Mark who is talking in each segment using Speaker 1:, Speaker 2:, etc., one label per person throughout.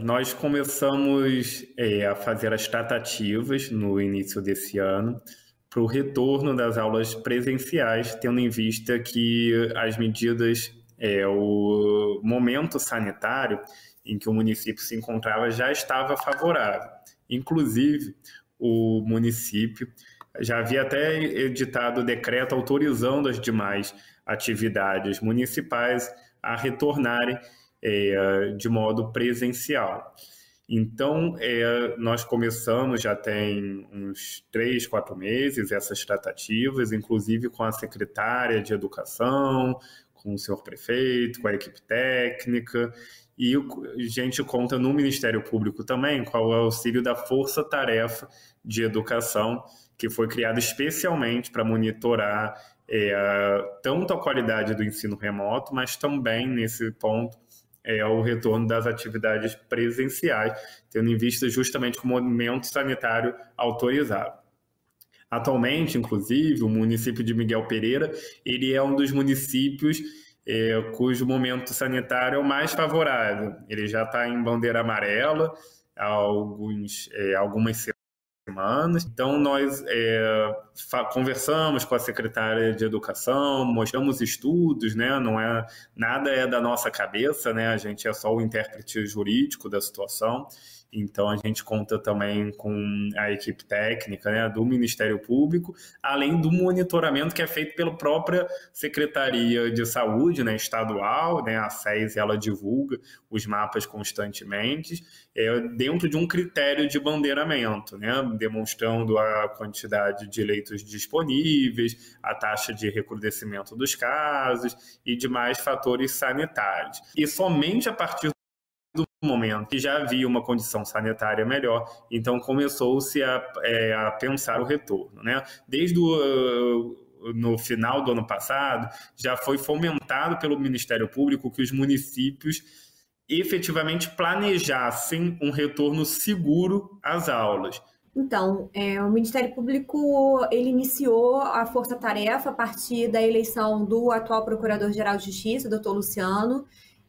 Speaker 1: Nós começamos é, a fazer as tratativas no início desse ano para o retorno das aulas presenciais, tendo em vista que as medidas, é, o momento sanitário em que o município se encontrava já estava favorável. Inclusive, o município já havia até editado decreto autorizando as demais atividades municipais a retornarem é, de modo presencial. Então, é, nós começamos já tem uns três, quatro meses essas tratativas, inclusive com a secretária de Educação, com o senhor prefeito, com a equipe técnica, e a gente conta no Ministério Público também com o auxílio da Força Tarefa de Educação, que foi criada especialmente para monitorar é, tanto a qualidade do ensino remoto, mas também, nesse ponto, é, o retorno das atividades presenciais, tendo em vista justamente o momento sanitário autorizado. Atualmente, inclusive, o município de Miguel Pereira, ele é um dos municípios é, cujo momento sanitário é o mais favorável. Ele já está em bandeira amarela há alguns, é, algumas semanas. Então, nós é, conversamos com a secretária de Educação, mostramos estudos, né? Não é nada é da nossa cabeça, né? A gente é só o intérprete jurídico da situação. Então a gente conta também com a equipe técnica né, do Ministério Público, além do monitoramento que é feito pela própria Secretaria de Saúde né, estadual, né, a SES ela divulga os mapas constantemente, é, dentro de um critério de bandeiramento, né, demonstrando a quantidade de leitos disponíveis, a taxa de recrudescimento dos casos e demais fatores sanitários. E somente a partir momento que já havia uma condição sanitária melhor, então começou-se a, é, a, pensar o retorno. Né? Desde o, uh, no final do ano passado, já foi fomentado pelo Ministério Público que os municípios efetivamente planejassem um retorno seguro às aulas.
Speaker 2: Então, é, o Ministério Público ele iniciou a força-tarefa a partir da eleição do atual Procurador-Geral de Justiça, doutor Luciano,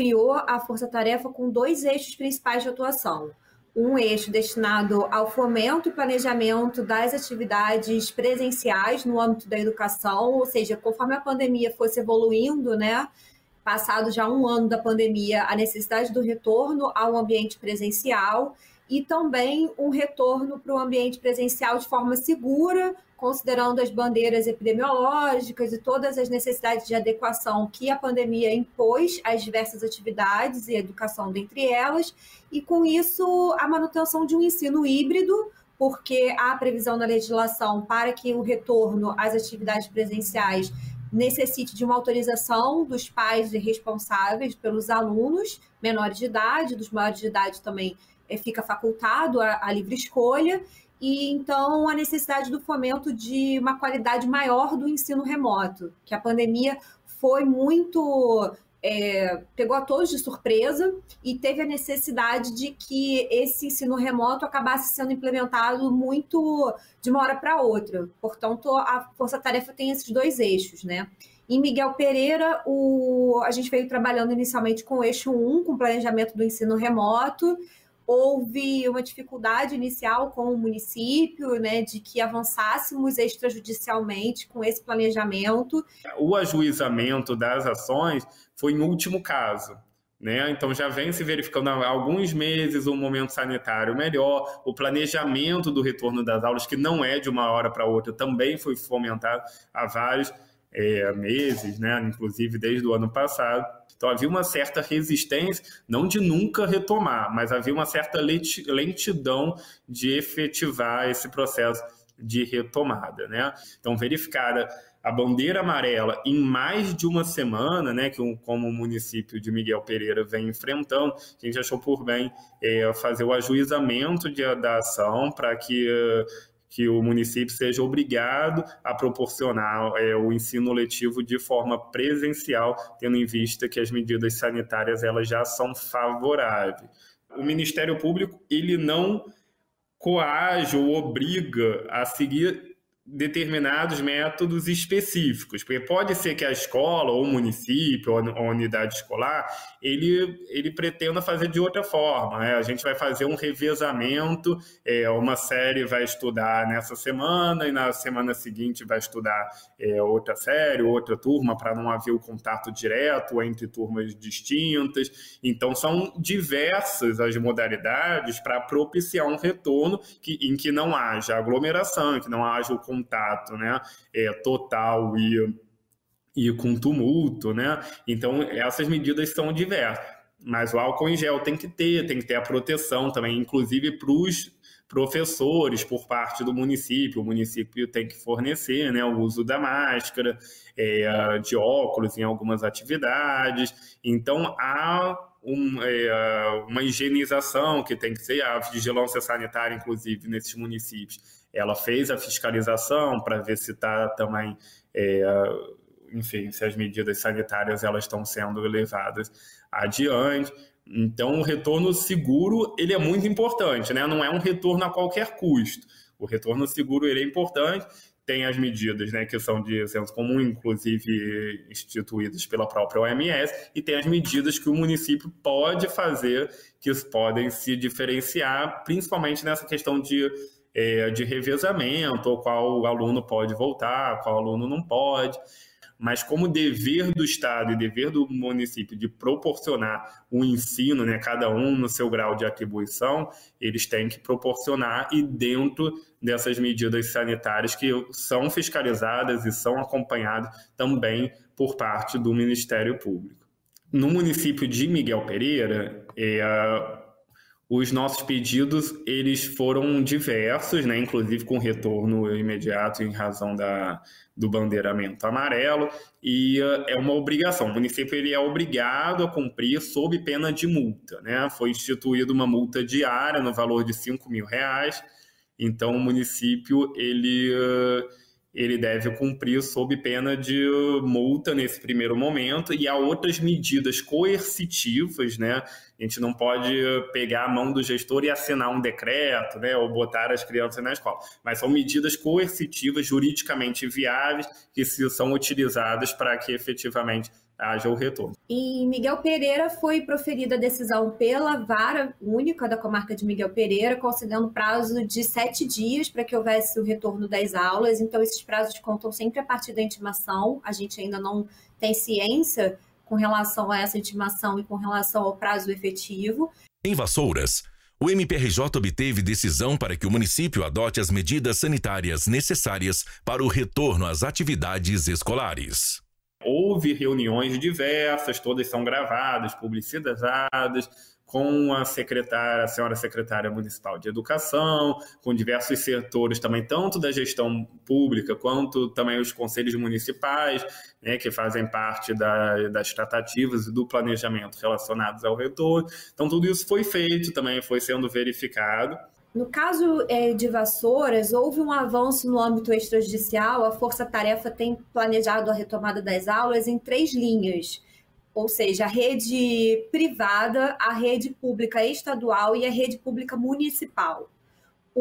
Speaker 2: criou a Força Tarefa com dois eixos principais de atuação. Um eixo destinado ao fomento e planejamento das atividades presenciais no âmbito da educação, ou seja, conforme a pandemia fosse evoluindo, né, passado já um ano da pandemia, a necessidade do retorno ao ambiente presencial e também um retorno para o ambiente presencial de forma segura, considerando as bandeiras epidemiológicas e todas as necessidades de adequação que a pandemia impôs às diversas atividades e educação dentre elas, e com isso a manutenção de um ensino híbrido, porque há previsão na legislação para que o retorno às atividades presenciais necessite de uma autorização dos pais responsáveis pelos alunos menores de idade, dos maiores de idade também fica facultado a, a livre escolha, e então a necessidade do fomento de uma qualidade maior do ensino remoto, que a pandemia foi muito é, pegou a todos de surpresa e teve a necessidade de que esse ensino remoto acabasse sendo implementado muito de uma hora para outra. Portanto, a força-tarefa tem esses dois eixos, né? Em Miguel Pereira, o, a gente veio trabalhando inicialmente com o eixo 1, com planejamento do ensino remoto, houve uma dificuldade inicial com o município, né, de que avançássemos extrajudicialmente com esse planejamento.
Speaker 1: O ajuizamento das ações foi em último caso. Né? Então já vem se verificando há alguns meses um momento sanitário melhor, o planejamento do retorno das aulas, que não é de uma hora para outra, também foi fomentado há vários é, meses, né? inclusive desde o ano passado. Então havia uma certa resistência, não de nunca retomar, mas havia uma certa lentidão de efetivar esse processo de retomada, né? Então verificada a bandeira amarela em mais de uma semana, né, que um, como o município de Miguel Pereira vem enfrentando, a gente achou por bem é, fazer o ajuizamento de, da ação para que que o município seja obrigado a proporcionar é, o ensino letivo de forma presencial, tendo em vista que as medidas sanitárias elas já são favoráveis. O Ministério Público ele não coage ou obriga a seguir determinados métodos específicos, porque pode ser que a escola, ou o município, ou a unidade escolar, ele, ele pretenda fazer de outra forma. Né? A gente vai fazer um revezamento, é, uma série vai estudar nessa semana e na semana seguinte vai estudar é, outra série, outra turma, para não haver o contato direto entre turmas distintas. Então, são diversas as modalidades para propiciar um retorno que, em que não haja aglomeração, que não haja o contato né, é, total e, e com tumulto. Né? Então, essas medidas são diversas. Mas o álcool em gel tem que ter, tem que ter a proteção também, inclusive para os professores por parte do município. O município tem que fornecer né, o uso da máscara, é, de óculos em algumas atividades. Então, há um, é, uma higienização que tem que ser, a vigilância sanitária, inclusive, nesses municípios ela fez a fiscalização para ver se está também, é, enfim, se as medidas sanitárias elas estão sendo levadas adiante. Então, o retorno seguro ele é muito importante, né? Não é um retorno a qualquer custo. O retorno seguro ele é importante. Tem as medidas, né, que são de senso comum, inclusive instituídas pela própria OMS, e tem as medidas que o município pode fazer, que podem se diferenciar, principalmente nessa questão de é, de revezamento, ou qual aluno pode voltar, qual aluno não pode. Mas como dever do Estado e dever do município de proporcionar o ensino, né, cada um no seu grau de atribuição, eles têm que proporcionar e dentro dessas medidas sanitárias que são fiscalizadas e são acompanhadas também por parte do Ministério Público. No município de Miguel Pereira, é, os nossos pedidos eles foram diversos, né, inclusive com retorno imediato em razão da, do bandeiramento amarelo, e uh, é uma obrigação. O município ele é obrigado a cumprir sob pena de multa. Né? Foi instituída uma multa diária no valor de 5 mil reais, então o município ele. Ele deve cumprir sob pena de multa nesse primeiro momento. E há outras medidas coercitivas, né? A gente não pode pegar a mão do gestor e assinar um decreto, né, ou botar as crianças na escola, mas são medidas coercitivas juridicamente viáveis que são utilizadas para que efetivamente haja o retorno.
Speaker 2: Em Miguel Pereira foi proferida a decisão pela vara única da comarca de Miguel Pereira, concedendo prazo de sete dias para que houvesse o retorno das aulas. Então, esses prazos contam sempre a partir da intimação. A gente ainda não tem ciência com relação a essa intimação e com relação ao prazo efetivo.
Speaker 3: Em Vassouras, o MPRJ obteve decisão para que o município adote as medidas sanitárias necessárias para o retorno às atividades escolares.
Speaker 1: Houve reuniões diversas, todas são gravadas, publicizadas, com a secretária, a senhora secretária municipal de educação, com diversos setores também, tanto da gestão pública quanto também os conselhos municipais, né, que fazem parte da, das tratativas e do planejamento relacionados ao retorno. Então, tudo isso foi feito, também foi sendo verificado.
Speaker 2: No caso é, de Vassouras, houve um avanço no âmbito extrajudicial. A Força Tarefa tem planejado a retomada das aulas em três linhas, ou seja, a rede privada, a rede pública estadual e a rede pública municipal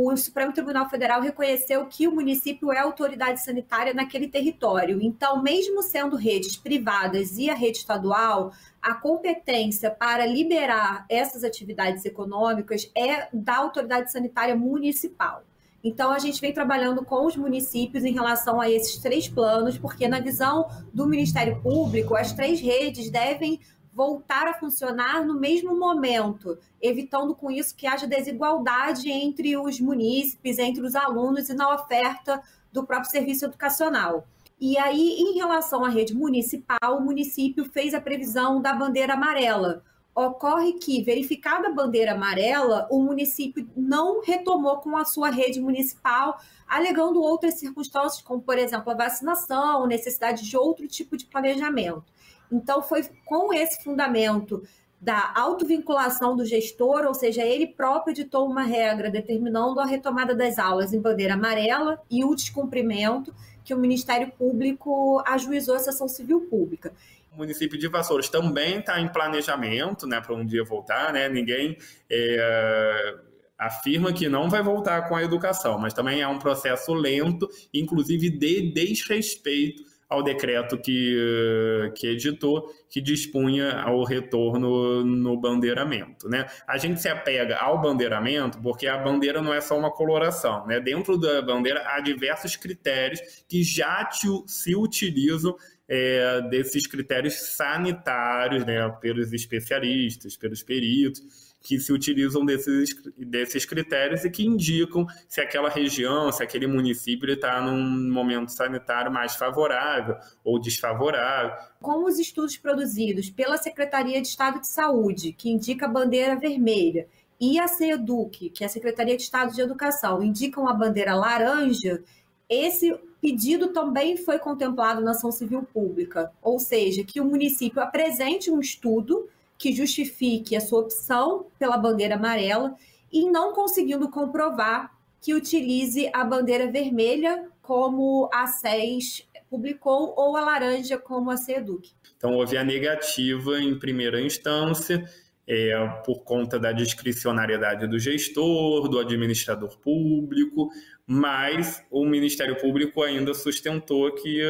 Speaker 2: o Supremo Tribunal Federal reconheceu que o município é autoridade sanitária naquele território. Então, mesmo sendo redes privadas e a rede estadual, a competência para liberar essas atividades econômicas é da autoridade sanitária municipal. Então, a gente vem trabalhando com os municípios em relação a esses três planos, porque, na visão do Ministério Público, as três redes devem voltar a funcionar no mesmo momento, evitando com isso que haja desigualdade entre os munícipes, entre os alunos e na oferta do próprio serviço educacional. E aí, em relação à rede municipal, o município fez a previsão da bandeira amarela. Ocorre que, verificada a bandeira amarela, o município não retomou com a sua rede municipal, alegando outras circunstâncias, como, por exemplo, a vacinação, necessidade de outro tipo de planejamento. Então, foi com esse fundamento da autovinculação do gestor, ou seja, ele próprio editou uma regra determinando a retomada das aulas em bandeira amarela e o descumprimento que o Ministério Público ajuizou a sessão civil pública.
Speaker 1: O município de Vassouras também está em planejamento, né, para um dia voltar, né? Ninguém é, afirma que não vai voltar com a educação, mas também é um processo lento, inclusive de desrespeito ao decreto que, que editou, que dispunha ao retorno no bandeiramento. Né? A gente se apega ao bandeiramento porque a bandeira não é só uma coloração. Né? Dentro da bandeira há diversos critérios que já te, se utilizam é, desses critérios sanitários né, pelos especialistas, pelos peritos que se utilizam desses, desses critérios e que indicam se aquela região, se aquele município está num momento sanitário mais favorável ou desfavorável.
Speaker 2: Como os estudos produzidos pela Secretaria de Estado de Saúde, que indica a bandeira vermelha, e a CEDUC, que é a Secretaria de Estado de Educação, indicam a bandeira laranja, esse pedido também foi contemplado na ação civil pública, ou seja, que o município apresente um estudo que justifique a sua opção pela bandeira amarela e não conseguindo comprovar que utilize a bandeira vermelha como a SES publicou ou a laranja como a CEDUC.
Speaker 1: Então houve a negativa em primeira instância é, por conta da discricionariedade do gestor, do administrador público, mas o Ministério Público ainda sustentou que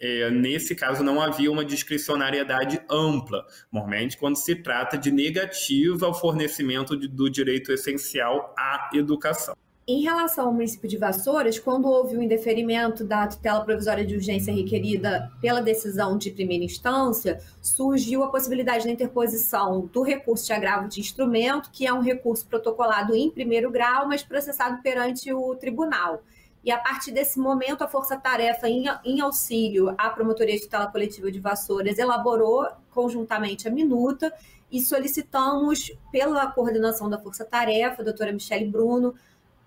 Speaker 1: é, nesse caso não havia uma discricionariedade ampla, normalmente quando se trata de negativa ao fornecimento de, do direito essencial à educação.
Speaker 2: Em relação ao município de Vassouras, quando houve o indeferimento da tutela provisória de urgência requerida pela decisão de primeira instância, surgiu a possibilidade da interposição do recurso de agravo de instrumento, que é um recurso protocolado em primeiro grau, mas processado perante o tribunal. E a partir desse momento, a Força Tarefa, em, em auxílio à Promotoria de Tutela Coletiva de Vassouras, elaborou conjuntamente a minuta e solicitamos, pela coordenação da Força Tarefa, a doutora Michele Bruno,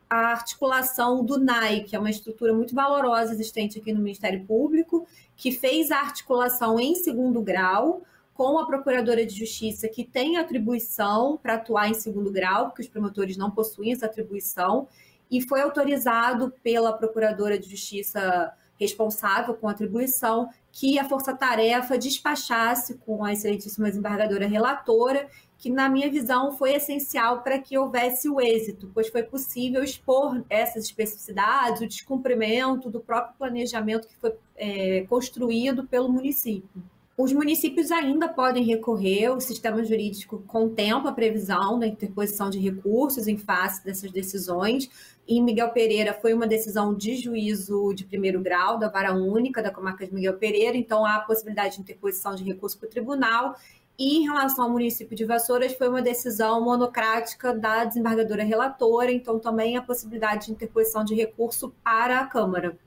Speaker 2: a articulação do NAI, que é uma estrutura muito valorosa existente aqui no Ministério Público, que fez a articulação em segundo grau com a Procuradora de Justiça, que tem atribuição para atuar em segundo grau, porque os promotores não possuem essa atribuição, e foi autorizado pela Procuradora de Justiça responsável com atribuição que a força-tarefa despachasse com a excelentíssima desembargadora relatora que, na minha visão, foi essencial para que houvesse o êxito, pois foi possível expor essas especificidades, o descumprimento do próprio planejamento que foi é, construído pelo município. Os municípios ainda podem recorrer, o sistema jurídico contempla a previsão da interposição de recursos em face dessas decisões. Em Miguel Pereira foi uma decisão de juízo de primeiro grau da vara única da comarca de Miguel Pereira, então há a possibilidade de interposição de recurso para o tribunal e em relação ao município de Vassouras, foi uma decisão monocrática da desembargadora relatora, então também a possibilidade de interposição de recurso para a Câmara.